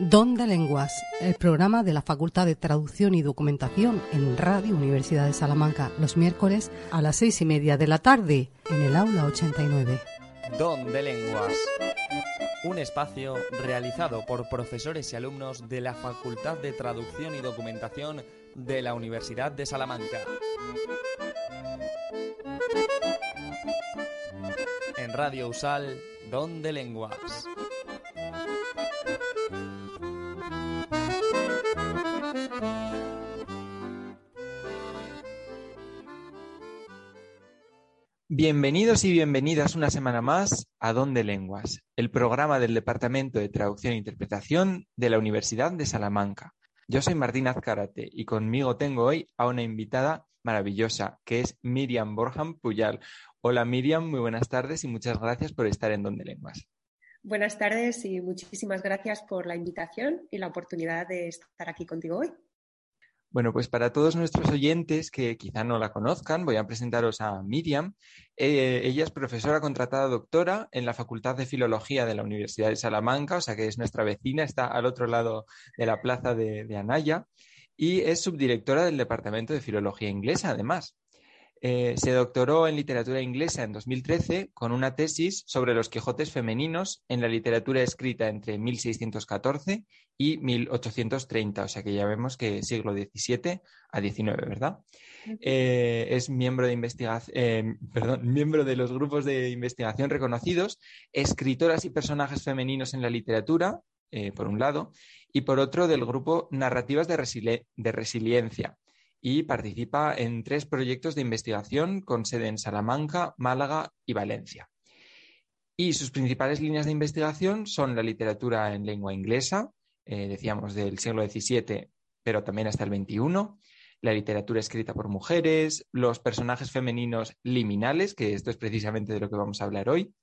Don de Lenguas, el programa de la Facultad de Traducción y Documentación en Radio Universidad de Salamanca, los miércoles a las seis y media de la tarde, en el aula 89. Don de Lenguas, un espacio realizado por profesores y alumnos de la Facultad de Traducción y Documentación de la Universidad de Salamanca. En Radio Usal, Don de Lenguas. Bienvenidos y bienvenidas una semana más a Don de Lenguas, el programa del Departamento de Traducción e Interpretación de la Universidad de Salamanca. Yo soy Martín Azcarate y conmigo tengo hoy a una invitada maravillosa que es Miriam Borjam Puyal. Hola Miriam, muy buenas tardes y muchas gracias por estar en Don de Lenguas. Buenas tardes y muchísimas gracias por la invitación y la oportunidad de estar aquí contigo hoy. Bueno, pues para todos nuestros oyentes que quizá no la conozcan, voy a presentaros a Miriam. Eh, ella es profesora contratada doctora en la Facultad de Filología de la Universidad de Salamanca, o sea que es nuestra vecina, está al otro lado de la plaza de, de Anaya, y es subdirectora del Departamento de Filología Inglesa, además. Eh, se doctoró en literatura inglesa en 2013 con una tesis sobre los Quijotes femeninos en la literatura escrita entre 1614 y 1830, o sea que ya vemos que siglo XVII a XIX, ¿verdad? Eh, es miembro de, eh, miembro de los grupos de investigación reconocidos, escritoras y personajes femeninos en la literatura, por un lado, y por otro del grupo Narrativas de, de Resiliencia, y participa en tres proyectos de investigación con sede en Salamanca, Málaga y Valencia. Y sus principales líneas de investigación son la literatura en lengua inglesa, eh, decíamos del siglo XVII, pero también hasta el XXI, la literatura escrita por mujeres, los personajes femeninos liminales, que esto es precisamente de lo que vamos a hablar hoy,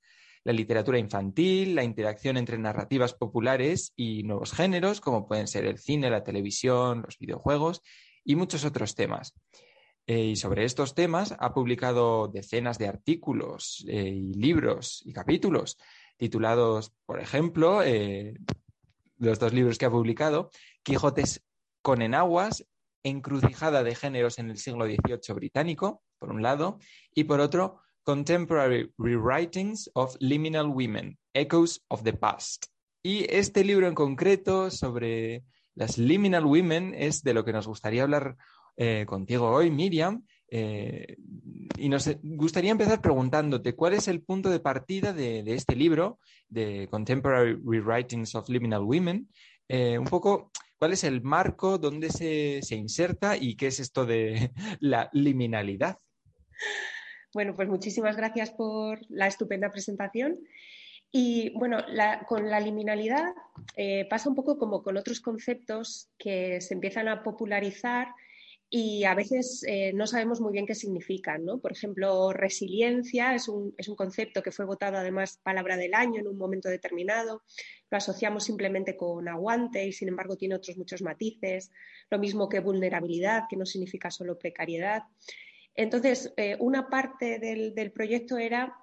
la literatura infantil, la interacción entre narrativas populares y nuevos géneros, como pueden ser el cine, la televisión, los videojuegos, y muchos otros temas. Eh, y sobre estos temas ha publicado decenas de artículos eh, y libros y capítulos titulados, por ejemplo, eh, los dos libros que ha publicado, Quijotes con enaguas, Encrucijada de géneros en el siglo XVIII británico, por un lado, y por otro, Contemporary Rewritings of Liminal Women, Echoes of the Past. Y este libro en concreto sobre las liminal women es de lo que nos gustaría hablar eh, contigo hoy, Miriam. Eh, y nos gustaría empezar preguntándote cuál es el punto de partida de, este libro, de Contemporary Rewritings of Liminal Women. Eh, un poco, ¿cuál es el marco, dónde se, se inserta y qué es esto de la liminalidad? Bueno, pues muchísimas gracias por la estupenda presentación. Y bueno, con la liminalidad eh, pasa un poco como con otros conceptos que se empiezan a popularizar y a veces eh, no sabemos muy bien qué significan. ¿no? Por ejemplo, resiliencia es un, es un, concepto que fue votado además palabra del año en un momento determinado. Lo asociamos simplemente con aguante y sin embargo tiene otros muchos matices. Lo mismo que vulnerabilidad, que no significa solo precariedad. Entonces, eh, una parte del, del proyecto era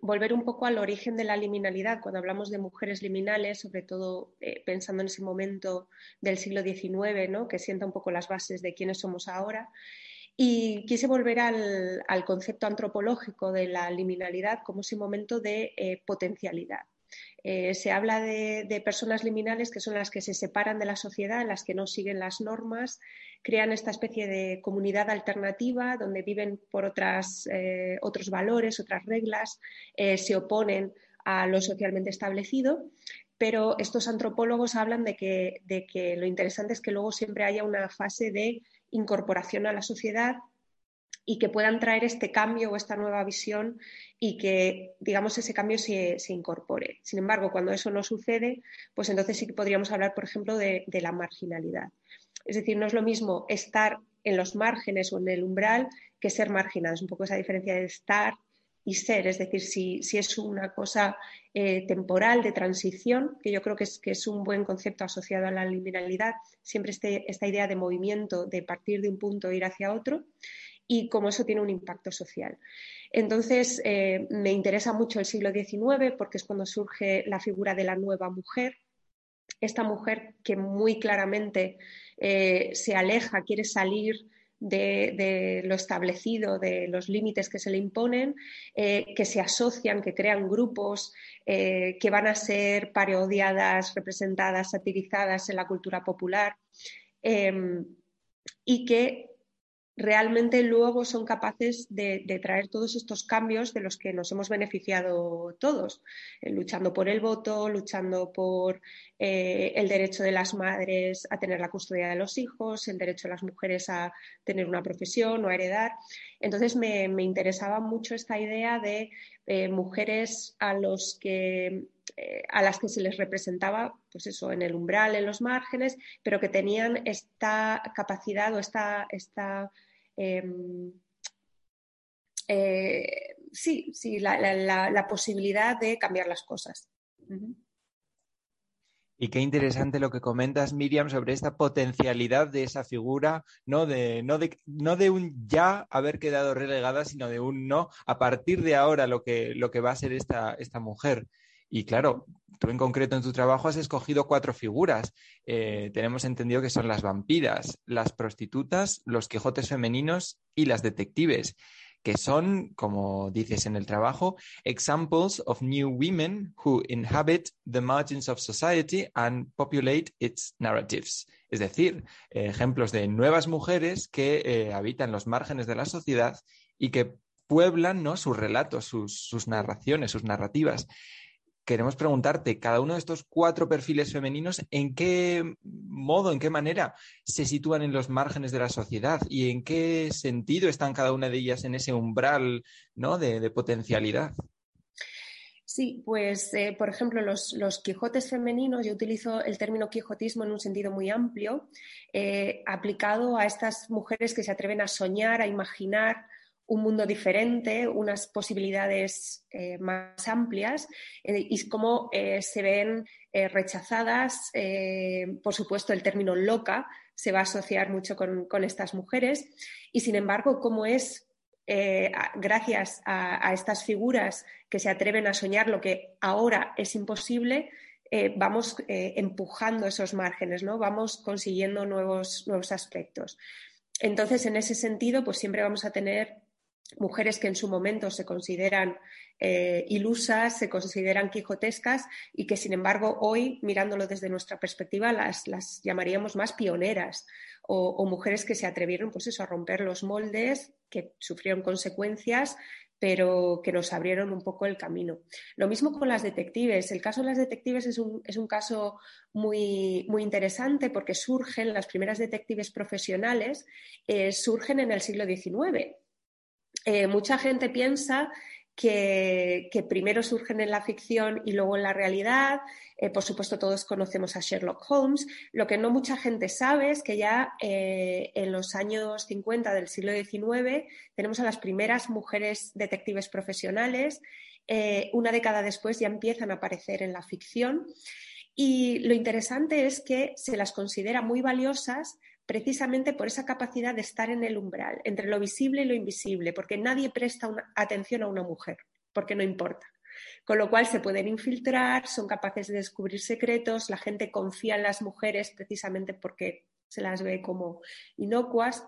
volver un poco al origen de la liminalidad. Cuando hablamos de mujeres liminales, sobre todo eh, pensando en ese momento del siglo XIX, ¿no? que sienta un poco las bases de quiénes somos ahora. Y quise volver al, concepto antropológico de la liminalidad como ese momento de eh, potencialidad. Eh, se habla de, personas liminales que son las que se separan de la sociedad, las que no siguen las normas, crean esta especie de comunidad alternativa donde viven por otras, eh, otros valores, otras reglas, eh, se oponen a lo socialmente establecido. Pero estos antropólogos hablan de que, de que lo interesante es que luego siempre haya una fase de incorporación a la sociedad y que puedan traer este cambio o esta nueva visión y que, digamos, ese cambio se, incorpore. Sin embargo, cuando eso no sucede, pues entonces sí que podríamos hablar, por ejemplo, de, la marginalidad. Es decir, no es lo mismo estar en los márgenes o en el umbral que ser marginado. Es un poco esa diferencia de estar y ser. Es decir, si, es una cosa eh, temporal de transición, que yo creo que es, que es un buen concepto asociado a la liminalidad, siempre este, esta idea de movimiento, de partir de un punto e ir hacia otro y cómo eso tiene un impacto social. Entonces, eh, me interesa mucho el siglo XIX porque es cuando surge la figura de la nueva mujer. esta mujer que muy claramente eh, se aleja, quiere salir de, lo establecido, de los límites que se le imponen, eh, que se asocian, que crean grupos que van a ser parodiadas, representadas, satirizadas en la cultura popular y que realmente luego son capaces de, traer todos estos cambios de los que nos hemos beneficiado todos, eh, luchando por el voto, luchando por eh, el derecho de las madres a tener la custodia de los hijos, el derecho de las mujeres a tener una profesión o a heredar. Entonces me, interesaba mucho esta idea de eh, mujeres a los que a las que se les representaba, pues eso, en el umbral, en los márgenes, pero que tenían esta capacidad o esta, esta Em, eh, sí, sí, la, posibilidad de cambiar las cosas. Y qué interesante lo que comentas, Miriam, sobre esta potencialidad de esa figura, ¿no? De, no, de, no de un ya haber quedado relegada, sino de un no, a partir de ahora lo que, lo que va a ser esta, esta mujer. Y claro, tú en concreto en tu trabajo has escogido cuatro figuras. Eh, tenemos entendido que son las vampiras, las prostitutas, los quijotes femeninos y las detectives, que son, como dices en el trabajo, examples of new women who inhabit the margins of society and populate its narratives. Es decir, ejemplos de nuevas mujeres que eh, habitan los márgenes de la sociedad y que pueblan ¿no? sus relatos, sus narraciones, sus narrativas queremos preguntarte, cada uno de estos cuatro perfiles femeninos, ¿en qué modo, en qué manera se sitúan en los márgenes de la sociedad y en qué sentido están cada una de ellas en ese umbral ¿no? de, potencialidad? Sí, pues eh, por ejemplo, los, Quijotes femeninos, yo utilizo el término quijotismo en un sentido muy amplio, eh, aplicado a estas mujeres que se atreven a soñar, a imaginar, un mundo diferente, unas posibilidades eh, más amplias eh, y cómo eh, se ven rechazadas. por supuesto, el término loca se va a asociar mucho con, estas mujeres y, sin embargo, cómo es gracias a, estas figuras que se atreven a soñar lo que ahora es imposible, vamos empujando esos márgenes, ¿no? vamos consiguiendo nuevos, nuevos aspectos. Entonces, en ese sentido, pues siempre vamos a tener mujeres que en su momento se consideran eh, ilusas, se consideran quijotescas y que, sin embargo, hoy, mirándolo desde nuestra perspectiva, las, llamaríamos más pioneras o, mujeres que se atrevieron pues eso, a romper los moldes, que sufrieron consecuencias, pero que nos abrieron un poco el camino. Lo mismo con las detectives. El caso de las detectives es un, caso muy, muy, interesante porque surgen, las primeras detectives profesionales eh, surgen en el siglo XIX eh, mucha gente piensa que, primero surgen en la ficción y luego en la realidad. Eh, por supuesto, todos conocemos a Sherlock Holmes. Lo que no mucha gente sabe es que ya eh, en los años 50 del siglo XIX tenemos a las primeras mujeres detectives profesionales. una década después ya empiezan a aparecer en la ficción. Y lo interesante es que se las considera muy valiosas precisamente por esa capacidad de estar en el umbral, entre lo visible y lo invisible, porque nadie presta atención a una mujer, porque no importa. Con lo cual se pueden infiltrar, son capaces de descubrir secretos, la gente confía en las mujeres precisamente porque se las ve como inocuas.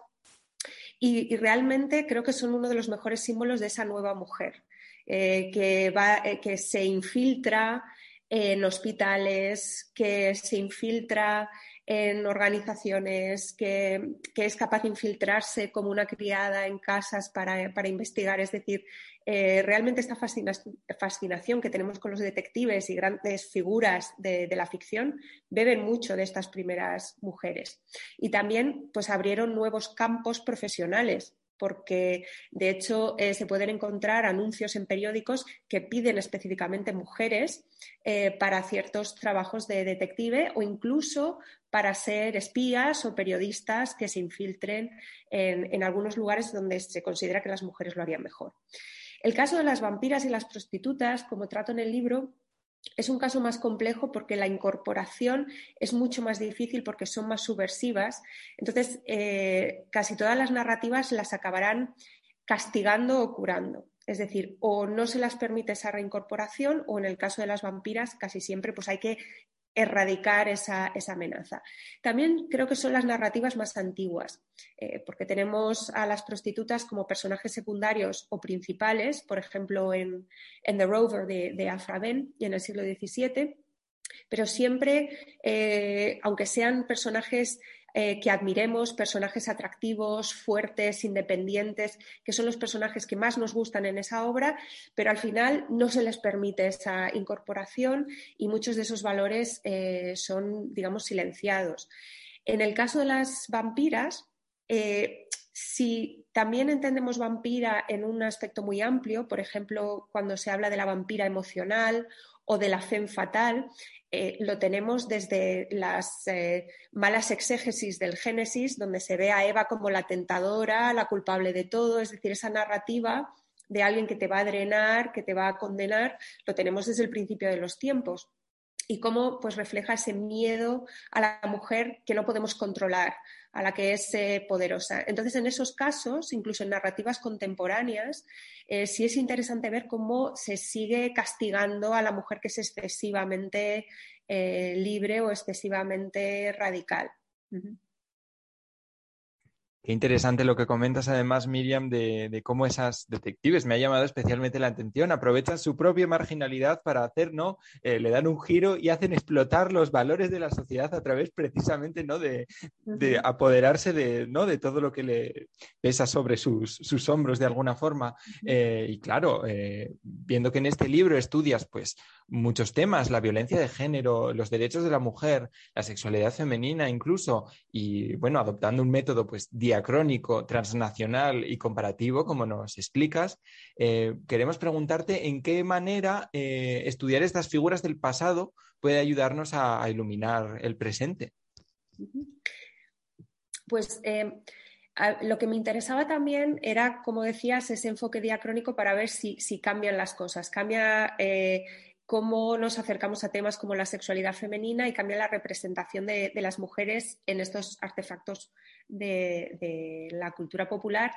Y, realmente creo que son uno de los mejores símbolos de esa nueva mujer, eh, eh, que se infiltra en hospitales, que se infiltra en organizaciones, que, es capaz de infiltrarse como una criada en casas para, investigar. Es decir, eh, realmente esta fascinación que tenemos con los detectives y grandes figuras de, de, la ficción beben mucho de estas primeras mujeres. Y también pues, abrieron nuevos campos profesionales porque de hecho eh, se pueden encontrar anuncios en periódicos que piden específicamente mujeres eh, para ciertos trabajos de detective o incluso para ser espías o periodistas que se infiltren en algunos lugares donde se considera que las mujeres lo harían mejor. El caso de las vampiras y las prostitutas, como trato en el libro, es un caso más complejo porque la incorporación es mucho más difícil porque son más subversivas. Entonces, eh, casi todas las narrativas las acabarán castigando o curando. Es decir, o no se las permite esa reincorporación o en el caso de las vampiras casi siempre pues hay que erradicar esa, amenaza. También creo que son las narrativas más antiguas, eh, porque tenemos a las prostitutas como personajes secundarios o principales, por ejemplo, en, The Rover de, de Afra Ben y en el siglo XVII, pero siempre, eh, aunque sean personajes eh, que admiremos, personajes atractivos, fuertes, independientes, que son los personajes que más nos gustan en esa obra, pero al final no se les permite esa incorporación y muchos de esos valores eh, son, digamos, silenciados. En el caso de las vampiras, eh, si también entendemos vampira en un aspecto muy amplio, por ejemplo, cuando se habla de la vampira emocional o de la femme fatal, eh, lo tenemos desde las eh, malas exégesis del Génesis, donde se ve a Eva como la tentadora, la culpable de todo, es decir, esa narrativa de alguien que te va a drenar, que te va a condenar, lo tenemos desde el principio de los tiempos y cómo pues refleja ese miedo a la mujer que no podemos controlar, a la que es eh, poderosa. Entonces, en esos casos, incluso en narrativas contemporáneas, eh, sí es interesante ver cómo se sigue castigando a la mujer que es excesivamente eh, libre o excesivamente radical. Qué interesante lo que comentas además, Miriam, de, cómo esas detectives, me ha llamado especialmente la atención, aprovechan su propia marginalidad para hacer, ¿no? Eh, le dan un giro y hacen explotar los valores de la sociedad a través precisamente, ¿no? De, apoderarse de, ¿no? de todo lo que le pesa sobre sus, hombros de alguna forma. Eh, y claro, eh, viendo que en este libro estudias, pues, muchos temas, la violencia de género, los derechos de la mujer, la sexualidad femenina incluso, y bueno, adoptando un método, pues, diacrónico, transnacional y comparativo, como nos explicas, eh, queremos preguntarte en qué manera eh, estudiar estas figuras del pasado puede ayudarnos a, iluminar el presente. Pues eh, lo que me interesaba también era, como decías, ese enfoque diacrónico para ver si, cambian las cosas. Cambia cómo nos acercamos a temas como la sexualidad femenina y cambia la representación de, las mujeres en estos artefactos de, la cultura popular.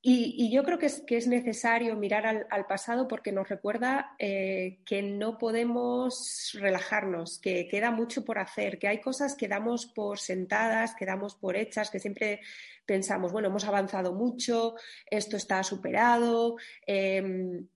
Y, yo creo que es, que es necesario mirar al, pasado porque nos recuerda eh, que no podemos relajarnos, que queda mucho por hacer, que hay cosas que damos por sentadas, que damos por hechas, que siempre pensamos, bueno, hemos avanzado mucho, esto está superado. Em,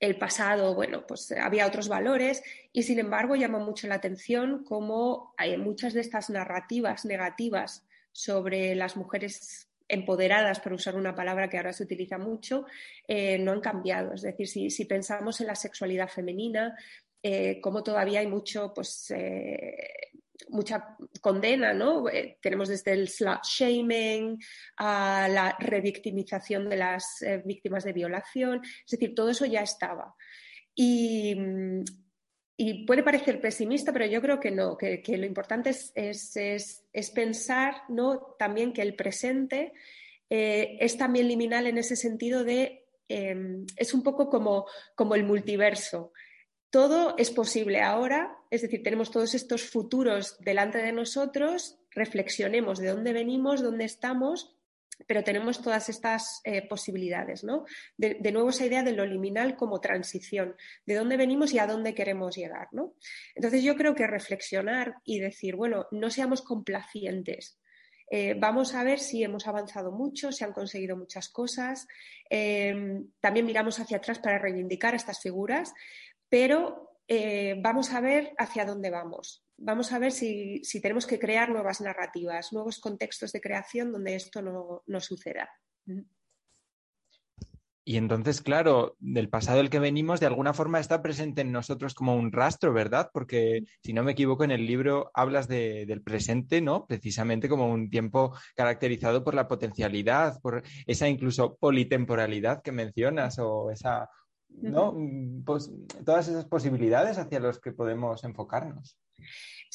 el pasado, bueno, pues había otros valores y sin embargo llama mucho la atención cómo hay muchas de estas narrativas negativas sobre las mujeres empoderadas, por usar una palabra que ahora se utiliza mucho, eh, no han cambiado. Es decir, si, pensamos en la sexualidad femenina, eh, como todavía hay mucho, pues, eh, mucha condena, ¿no? Tenemos desde el slut shaming a la revictimización de las víctimas de violación, es decir, todo eso ya estaba. Y, puede parecer pesimista, pero yo creo que no, que, lo importante es, pensar ¿no? también que el presente eh, es también liminal en ese sentido de, em, es un poco como, como el multiverso todo es posible ahora, es decir, tenemos todos estos futuros delante de nosotros, reflexionemos de dónde venimos, dónde estamos, pero tenemos todas estas eh, posibilidades, ¿no? De, nuevo esa idea de lo liminal como transición, de dónde venimos y a dónde queremos llegar, ¿no? Entonces yo creo que reflexionar y decir, bueno, no seamos complacientes, eh, vamos a ver si hemos avanzado mucho, si han conseguido muchas cosas. Eh, también miramos hacia atrás para reivindicar estas figuras, pero eh, vamos a ver hacia dónde vamos. Vamos a ver si, tenemos que crear nuevas narrativas, nuevos contextos de creación donde esto no, suceda. Y entonces, claro, del pasado del que venimos, de alguna forma está presente en nosotros como un rastro, ¿verdad? Porque, si no me equivoco, en el libro hablas del presente, ¿no? Precisamente como un tiempo caracterizado por la potencialidad, por esa incluso politemporalidad que mencionas o esa ¿no? Pues, todas esas posibilidades hacia las que podemos enfocarnos.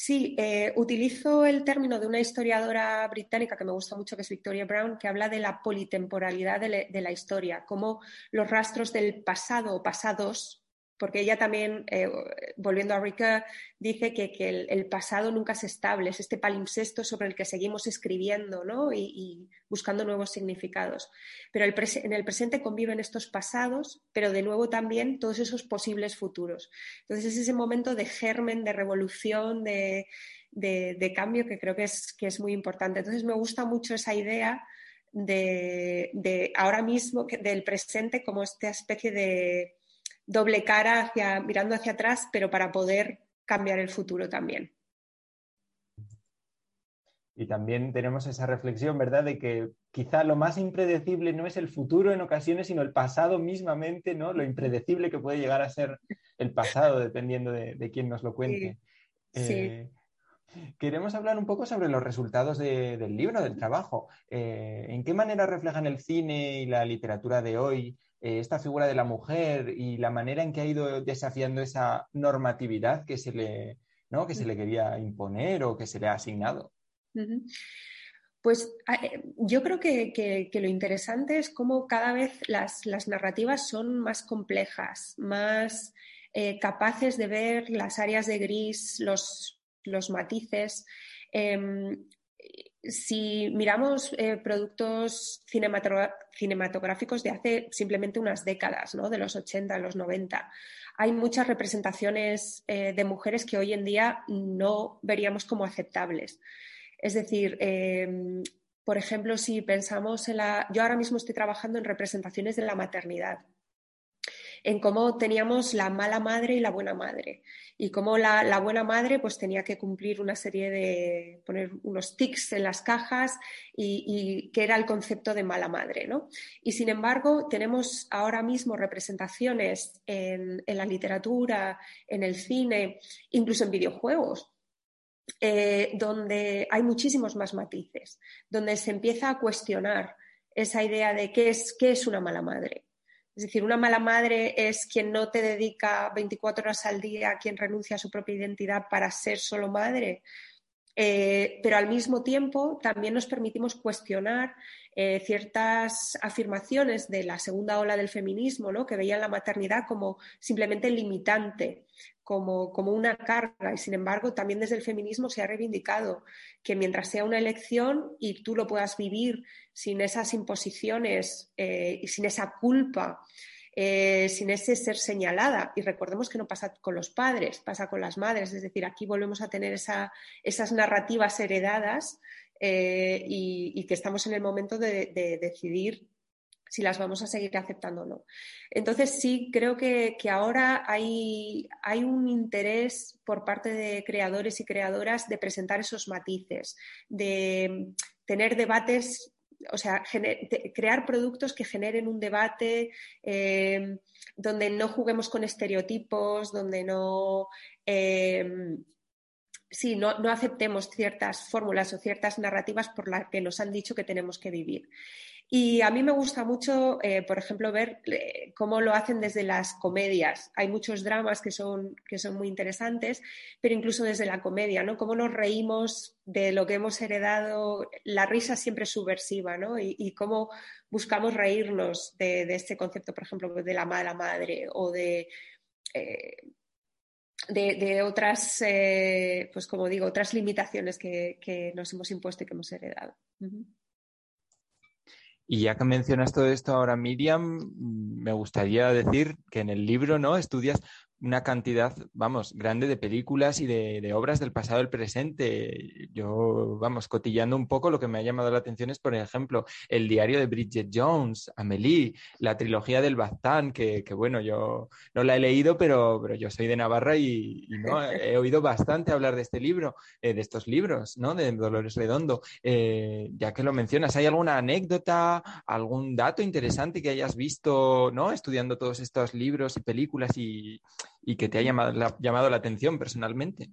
Sí, eh, utilizo el término de una historiadora británica que me gusta mucho, que es Victoria Brown, que habla de la politemporalidad de, la historia, como los rastros del pasado o pasados, porque ella también eh, volviendo a Ricoeur, dice que, el, pasado nunca es estable, es este palimpsesto sobre el que seguimos escribiendo ¿no? y, buscando nuevos significados. Pero en el presente conviven estos pasados, pero de nuevo también todos esos posibles futuros. Entonces es ese momento de germen, de revolución, de, cambio que creo que es, que es muy importante. Entonces me gusta mucho esa idea de, ahora mismo, del presente como esta especie de doble cara hacia, mirando hacia atrás, pero para poder cambiar el futuro también. Y también tenemos esa reflexión, ¿verdad?, de que quizá lo más impredecible no es el futuro en ocasiones, sino el pasado mismamente, ¿no? Lo impredecible que puede llegar a ser el pasado, dependiendo de, quién nos lo cuente. Sí. Eh, Queremos hablar un poco sobre los resultados del libro, del trabajo. Eh, ¿En qué manera reflejan el cine y la literatura de hoy eh, esta figura de la mujer y la manera en que ha ido desafiando esa normatividad que se le, que se le quería imponer o que se le ha asignado? Pues ah, eh, yo creo que, lo interesante es cómo cada vez las, narrativas son más complejas, más capaces de ver las áreas de gris, los, los matices. Em, si miramos eh, productos cinematográficos de hace simplemente unas décadas, ¿no? de los 80, los 90, hay muchas representaciones eh, de mujeres que hoy en día no veríamos como aceptables. Es decir, em, por ejemplo, si pensamos en la... Yo ahora mismo estoy trabajando en representaciones de la maternidad en cómo teníamos la mala madre y la buena madre y cómo la, buena madre pues tenía que cumplir una serie de poner unos tics en las cajas y, que era el concepto de mala madre, ¿no? Y sin embargo tenemos ahora mismo representaciones en, la literatura, en el cine, incluso en videojuegos, eh, donde hay muchísimos más matices, donde se empieza a cuestionar esa idea de qué es, qué es una mala madre. Es decir, una mala madre es quien no te dedica 24 horas al día, quien renuncia a su propia identidad para ser solo madre. Eh, pero al mismo tiempo también nos permitimos cuestionar eh, ciertas afirmaciones de la segunda ola del feminismo, ¿no? que veían la maternidad como simplemente limitante, como, como, una carga. Y sin embargo, también desde el feminismo se ha reivindicado que mientras sea una elección y tú lo puedas vivir sin esas imposiciones eh, y sin esa culpa, eh, sin ese ser señalada. Y recordemos que no pasa con los padres, pasa con las madres. Es decir, aquí volvemos a tener esas narrativas heredadas eh, y, que estamos en el momento de, decidir si las vamos a seguir aceptando o no. Entonces sí, creo que, ahora hay, hay, un interés por parte de creadores y creadoras de presentar esos matices, de tener debates o sea, crear productos que generen un debate eh, donde no juguemos con estereotipos, donde no, eh, no, aceptemos ciertas fórmulas o ciertas narrativas por las que nos han dicho que tenemos que vivir. Y a mí me gusta mucho, eh, por ejemplo, ver eh, cómo lo hacen desde las comedias. Hay muchos dramas que son, que son muy interesantes, pero incluso desde la comedia, ¿no? Cómo nos reímos de lo que hemos heredado. La risa siempre subversiva, ¿no? Y, cómo buscamos reírnos de, este concepto, por ejemplo, de la mala madre o de... Eh, de, otras, pues como digo, otras limitaciones que, nos hemos impuesto y que hemos heredado. Y ya que mencionas todo esto ahora, Miriam, me gustaría decir que en el libro, ¿no? Estudias una cantidad, vamos, grande de películas y de, obras del pasado y del presente. Yo, vamos, cotillando un poco, lo que me ha llamado la atención es, por ejemplo, el diario de Bridget Jones, Amélie, la trilogía del Baztán, que, bueno, yo no la he leído, pero, pero yo soy de Navarra y, he oído bastante hablar de este libro, eh, de estos libros, ¿no? De Dolores Redondo. Eh, ya que lo mencionas, ¿hay alguna anécdota, algún dato interesante que hayas visto, ¿no? Estudiando todos estos libros y películas y y que te ha llamado la, atención personalmente?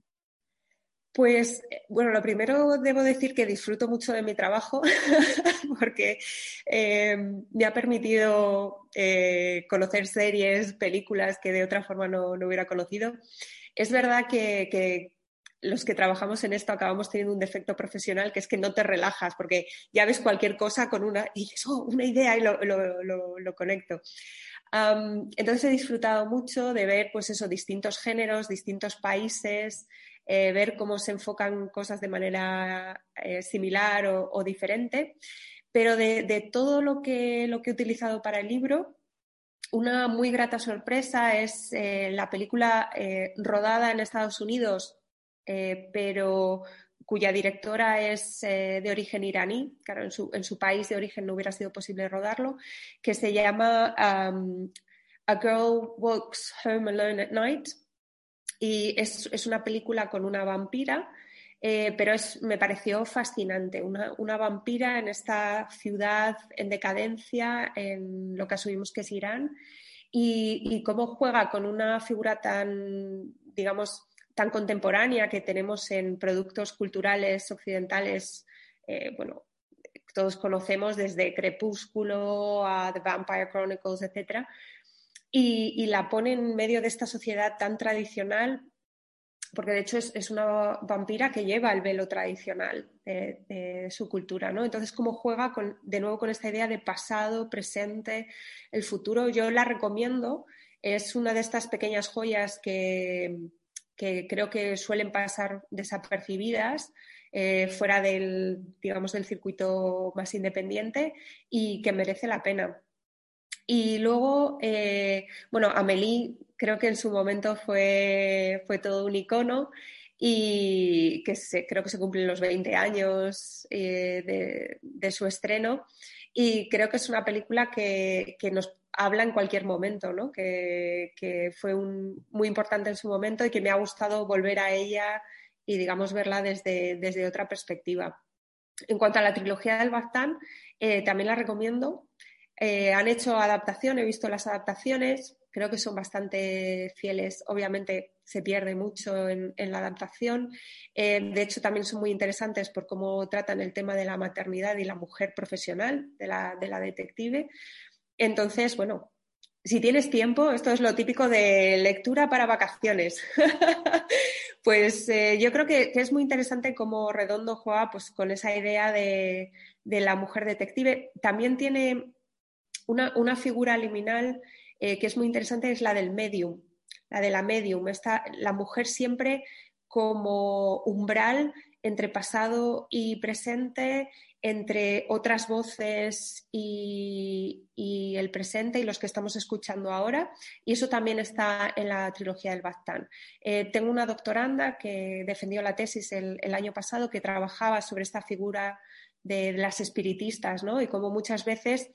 Pues bueno, lo primero debo decir que disfruto mucho de mi trabajo porque eh, me ha permitido eh, conocer series, películas que de otra forma no, hubiera conocido. Es verdad que, los que trabajamos en esto acabamos teniendo un defecto profesional que es que no te relajas porque ya ves cualquier cosa con una y dices, oh, una idea y lo, lo conecto. Entonces he disfrutado mucho de ver, pues eso, distintos géneros, distintos países, eh, ver cómo se enfocan cosas de manera eh, similar o, diferente. Pero de, todo lo que, lo que he utilizado para el libro, una muy grata sorpresa es eh, la película rodada en Estados Unidos, pero cuya directora es de origen iraní, claro, en su, país de origen no hubiera sido posible rodarlo, que se llama um, A Girl Walks Home Alone at Night, y es, una película con una vampira, eh, pero es, me pareció fascinante. Una, vampira en esta ciudad en decadencia, en lo que asumimos que es Irán, y, cómo juega con una figura tan, digamos, tan contemporánea que tenemos en productos culturales occidentales, eh, bueno, todos conocemos desde Crepúsculo a The Vampire Chronicles, etcétera, y, la pone en medio de esta sociedad tan tradicional, porque de hecho es, una vampira que lleva el velo tradicional de, su cultura, ¿no? Entonces, cómo juega de nuevo con esta idea de pasado, presente, el futuro, yo la recomiendo, es una de estas pequeñas joyas que, creo que suelen pasar desapercibidas. Eh, fuera del, digamos, del circuito más independiente y que merece la pena. Y luego, eh, bueno, Amélie creo que en su momento fue, fue todo un icono y que creo que se cumplen los 20 años eh, de, su estreno y creo que es una película que, nos habla en cualquier momento, ¿no? que, fue muy importante en su momento y que me ha gustado volver a ella y digamos verla desde, desde otra perspectiva. En cuanto a la trilogía del Bactán, eh, también la recomiendo eh, han hecho adaptación, he visto las adaptaciones, creo que son bastante fieles. Obviamente se pierde mucho en, la adaptación. Eh, de hecho, también son muy interesantes por cómo tratan el tema de la maternidad y la mujer profesional de la, detective. Entonces, bueno, si tienes tiempo, esto es lo típico de lectura para vacaciones. pues eh, yo creo que, es muy interesante cómo Redondo juega pues, con esa idea de, la mujer detective. También tiene una, figura liminal eh, que es muy interesante es la del medium, la de la medium. La mujer siempre como umbral entre pasado y presente, entre otras voces y, el presente y los que estamos escuchando ahora. Y eso también está en la trilogía del Bactán. Eh, tengo una doctoranda que defendió la tesis el, año pasado que trabajaba sobre esta figura de las espiritistas, ¿no? Y como muchas veces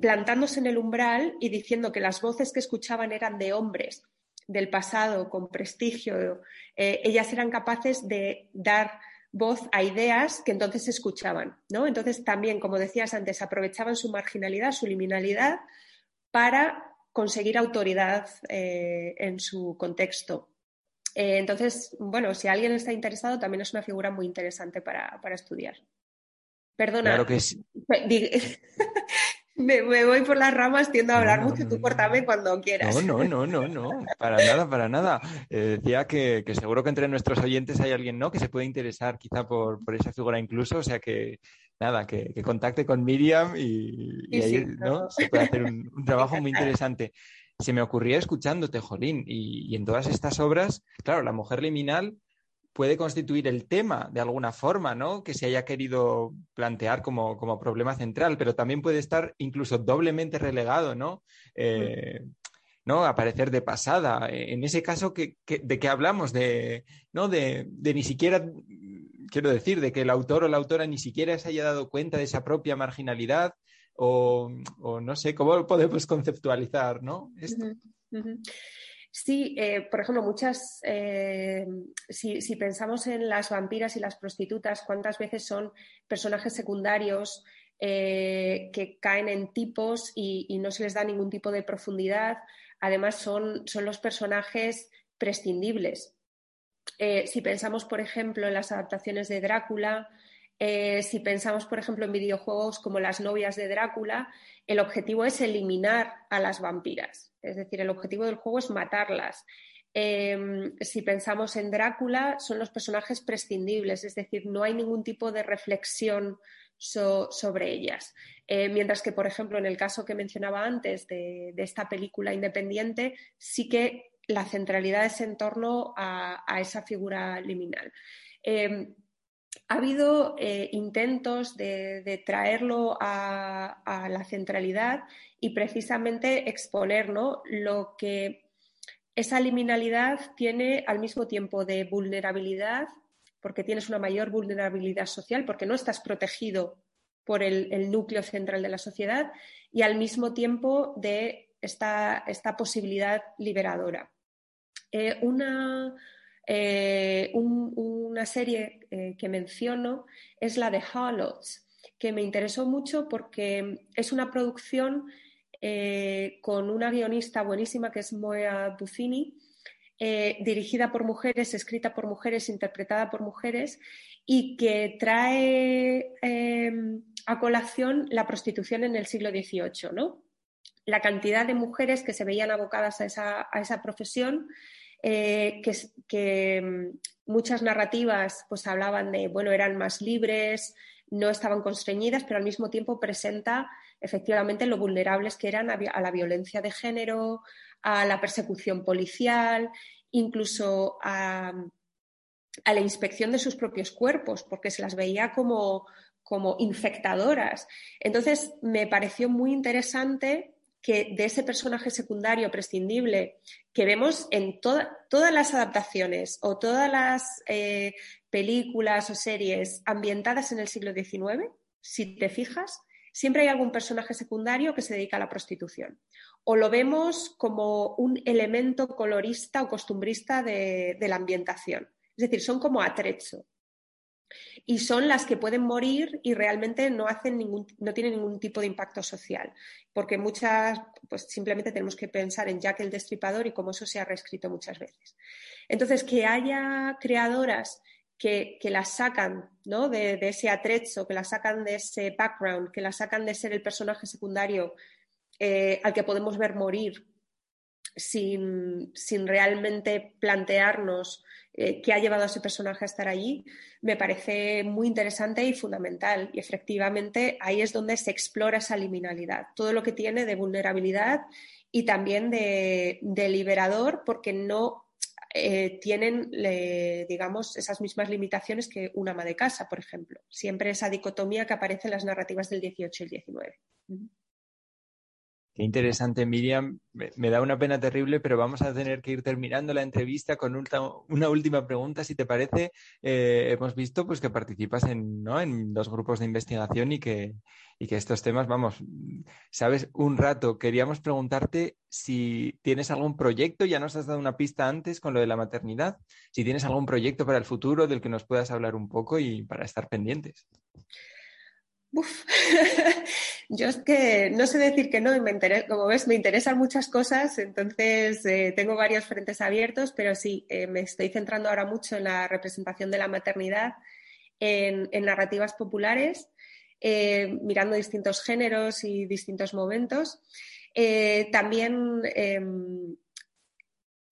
plantándose en el umbral y diciendo que las voces que escuchaban eran de hombres del pasado con prestigio, eh, ellas eran capaces de dar voz a ideas que entonces se escuchaban, ¿no? Entonces también, como decías antes, aprovechaban su marginalidad, su liminalidad para conseguir autoridad eh, en su contexto. Eh, entonces, bueno, si alguien está interesado, también es una figura muy interesante para, para estudiar. Perdona. Claro que sí. Me, voy por las ramas, tiendo a hablar mucho, tú cortame cuando quieras. No, no, no, no, no, para nada, para nada. Eh, decía que, seguro que entre nuestros oyentes hay alguien, ¿no? Que se puede interesar quizá por, esa figura incluso, o sea que nada, que, contacte con Miriam y, ahí ¿no? se puede hacer un, trabajo muy interesante. Se me ocurría escuchándote, Jolín, y, y en todas estas obras, claro, la mujer liminal puede constituir el tema de alguna forma, ¿no? Que se haya querido plantear como, problema central, pero también puede estar incluso doblemente relegado, ¿no? Eh, ¿no? Aparecer de pasada. En ese caso, ¿de qué hablamos? De, ¿no? De, ni siquiera, quiero decir, de que el autor o la autora ni siquiera se haya dado cuenta de esa propia marginalidad o, no sé, ¿cómo podemos conceptualizar, ¿no? Esto. Sí, eh, por ejemplo, muchas, eh, si, pensamos en las vampiras y las prostitutas, ¿cuántas veces son personajes secundarios eh, que caen en tipos y, no se les da ningún tipo de profundidad? Además, son, son los personajes prescindibles. si pensamos, por ejemplo, en las adaptaciones de Drácula, si pensamos, por ejemplo, en videojuegos como Las novias de Drácula, el objetivo es eliminar a las vampiras. Es decir, el objetivo del juego es matarlas. Em, si pensamos en Drácula, son los personajes prescindibles, es decir, no hay ningún tipo de reflexión sobre ellas. Eh, mientras que, por ejemplo, en el caso que mencionaba antes de, esta película independiente, sí que la centralidad es en torno a, esa figura liminal. Em, ha habido eh, intentos de, traerlo a, la centralidad y precisamente exponer lo que esa liminalidad tiene al mismo tiempo de vulnerabilidad, porque tienes una mayor vulnerabilidad social, porque no estás protegido por el, núcleo central de la sociedad, y al mismo tiempo de esta, posibilidad liberadora. Eh, una, eh, una, serie eh, que menciono es la de Harlots, que me interesó mucho porque es una producción eh, con una guionista buenísima que es Moea Buffini, dirigida por mujeres, escrita por mujeres, interpretada por mujeres y que trae em, a colación la prostitución en el siglo XVIII, ¿no? La cantidad de mujeres que se veían abocadas a esa, profesión, eh, que, em, muchas narrativas pues hablaban de, bueno, eran más libres, no estaban constreñidas, pero al mismo tiempo presenta efectivamente lo vulnerables que eran a la violencia de género, a la persecución policial, incluso a, la inspección de sus propios cuerpos, porque se las veía como, como infectadoras. Entonces, me pareció muy interesante que de ese personaje secundario prescindible que vemos en todas las adaptaciones o todas las eh, películas o series ambientadas en el siglo XIX, si te fijas, siempre hay algún personaje secundario que se dedica a la prostitución. O lo vemos como un elemento colorista o costumbrista de, la ambientación. Es decir, son como atrecho. Y son las que pueden morir y realmente no, hacen ningún, no tienen ningún tipo de impacto social. Porque muchas, pues simplemente tenemos que pensar en Jack el Destripador y cómo eso se ha reescrito muchas veces. Entonces, que haya creadoras que, las sacan ¿no? de, ese atrecho, que las sacan de ese background, que las sacan de ser el personaje secundario eh, al que podemos ver morir sin, realmente plantearnos eh, qué ha llevado a ese personaje a estar allí, me parece muy interesante y fundamental. Y efectivamente ahí es donde se explora esa liminalidad, todo lo que tiene de vulnerabilidad y también de, de liberador, porque no eh, tienen, digamos, esas mismas limitaciones que un ama de casa, por ejemplo. Siempre esa dicotomía que aparece en las narrativas del 18 y el 19. Qué interesante, Miriam. Me, da una pena terrible, pero vamos a tener que ir terminando la entrevista con una última pregunta, si te parece. Eh, hemos visto pues, que participas en, en dos grupos de investigación y que, y que estos temas, vamos, sabes, un rato queríamos preguntarte si tienes algún proyecto, ya nos has dado una pista antes con lo de la maternidad, si tienes algún proyecto para el futuro del que nos puedas hablar un poco y para estar pendientes. Uf. Yo es que no sé decir que no, me como ves, me interesan muchas cosas, entonces eh, tengo varios frentes abiertos, pero sí, eh, me estoy centrando ahora mucho en la representación de la maternidad en, narrativas populares, eh, mirando distintos géneros y distintos momentos. también em,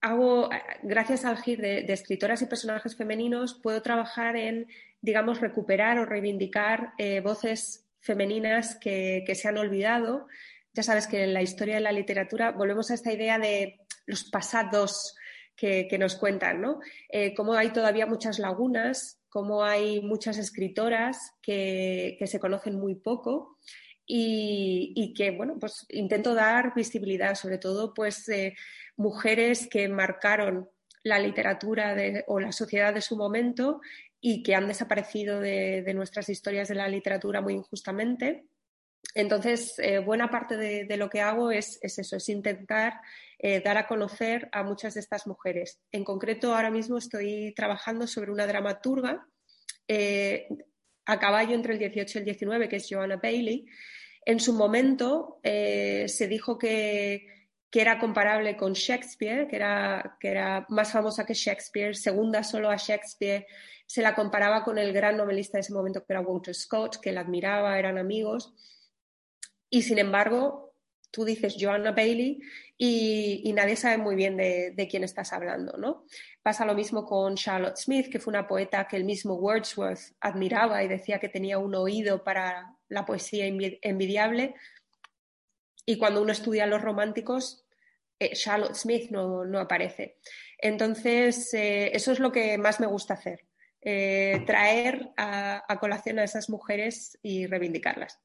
hago, gracias al GIR de escritoras y personajes femeninos, puedo trabajar en digamos, recuperar o reivindicar eh, voces femeninas que, se han olvidado. Ya sabes que en la historia de la literatura volvemos a esta idea de los pasados que, nos cuentan, ¿no? Eh, cómo hay todavía muchas lagunas, cómo hay muchas escritoras que, se conocen muy poco y, que, bueno, pues intento dar visibilidad, sobre todo, pues, eh, mujeres que marcaron la literatura o la sociedad de su momento y que han desaparecido de, nuestras historias de la literatura muy injustamente. Entonces, eh, buena parte de, lo que hago es, eso, es intentar eh, dar a conocer a muchas de estas mujeres. En concreto, ahora mismo estoy trabajando sobre una dramaturga eh, a caballo entre el 18 y el 19, que es Joanna Bailey. En su momento se dijo que, que, era comparable con Shakespeare, que era, que era más famosa que Shakespeare, segunda solo a Shakespeare se la comparaba con el gran novelista de ese momento que era Walter Scott, que la admiraba, eran amigos. Y sin embargo, tú dices Joanna Bailey y, nadie sabe muy bien de, quién estás hablando, ¿no? Pasa lo mismo con Charlotte Smith, que fue una poeta que el mismo Wordsworth admiraba y decía que tenía un oído para la poesía envidiable. Y cuando uno estudia los románticos, eh, Charlotte Smith no, aparece. Entonces, eh, eso es lo que más me gusta hacer, eh, traer a colación a esas mujeres y reivindicarlas.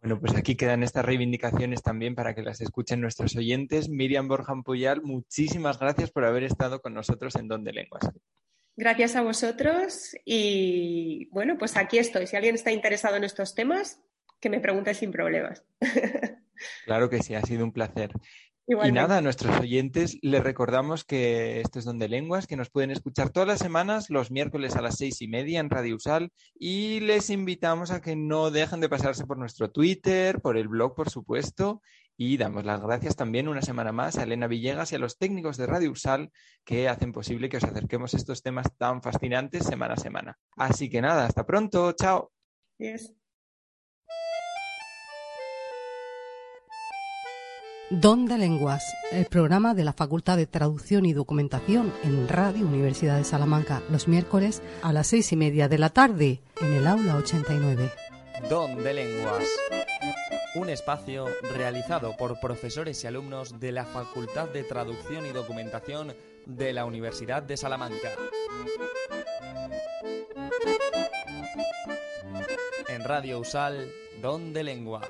Bueno, pues aquí quedan estas reivindicaciones también para que las escuchen nuestros oyentes. Miriam Borjan Puyal, muchísimas gracias por haber estado con nosotros en Donde Lenguas. Gracias a vosotros y bueno, pues aquí estoy. Si alguien está interesado en estos temas, que me pregunte sin problemas. Claro que sí, ha sido un placer. Y nada, a nuestros oyentes les recordamos que esto es Donde Lenguas, que nos pueden escuchar todas las semanas, los miércoles a las seis y media en Radio Usal, y les invitamos a que no dejen de pasarse por nuestro Twitter, por el blog, por supuesto, y damos las gracias también una semana más a Elena Villegas y a los técnicos de Radio Usal que hacen posible que os acerquemos a estos temas tan fascinantes semana a semana. Así que nada, hasta pronto, chao. Don de Lenguas, el programa de la Facultad de Traducción y Documentación en Radio Universidad de Salamanca, los miércoles a las seis y media de la tarde, en el aula 89. Don de Lenguas, un espacio realizado por profesores y alumnos de la Facultad de Traducción y Documentación de la Universidad de Salamanca. En Radio Usal, Don de Lenguas.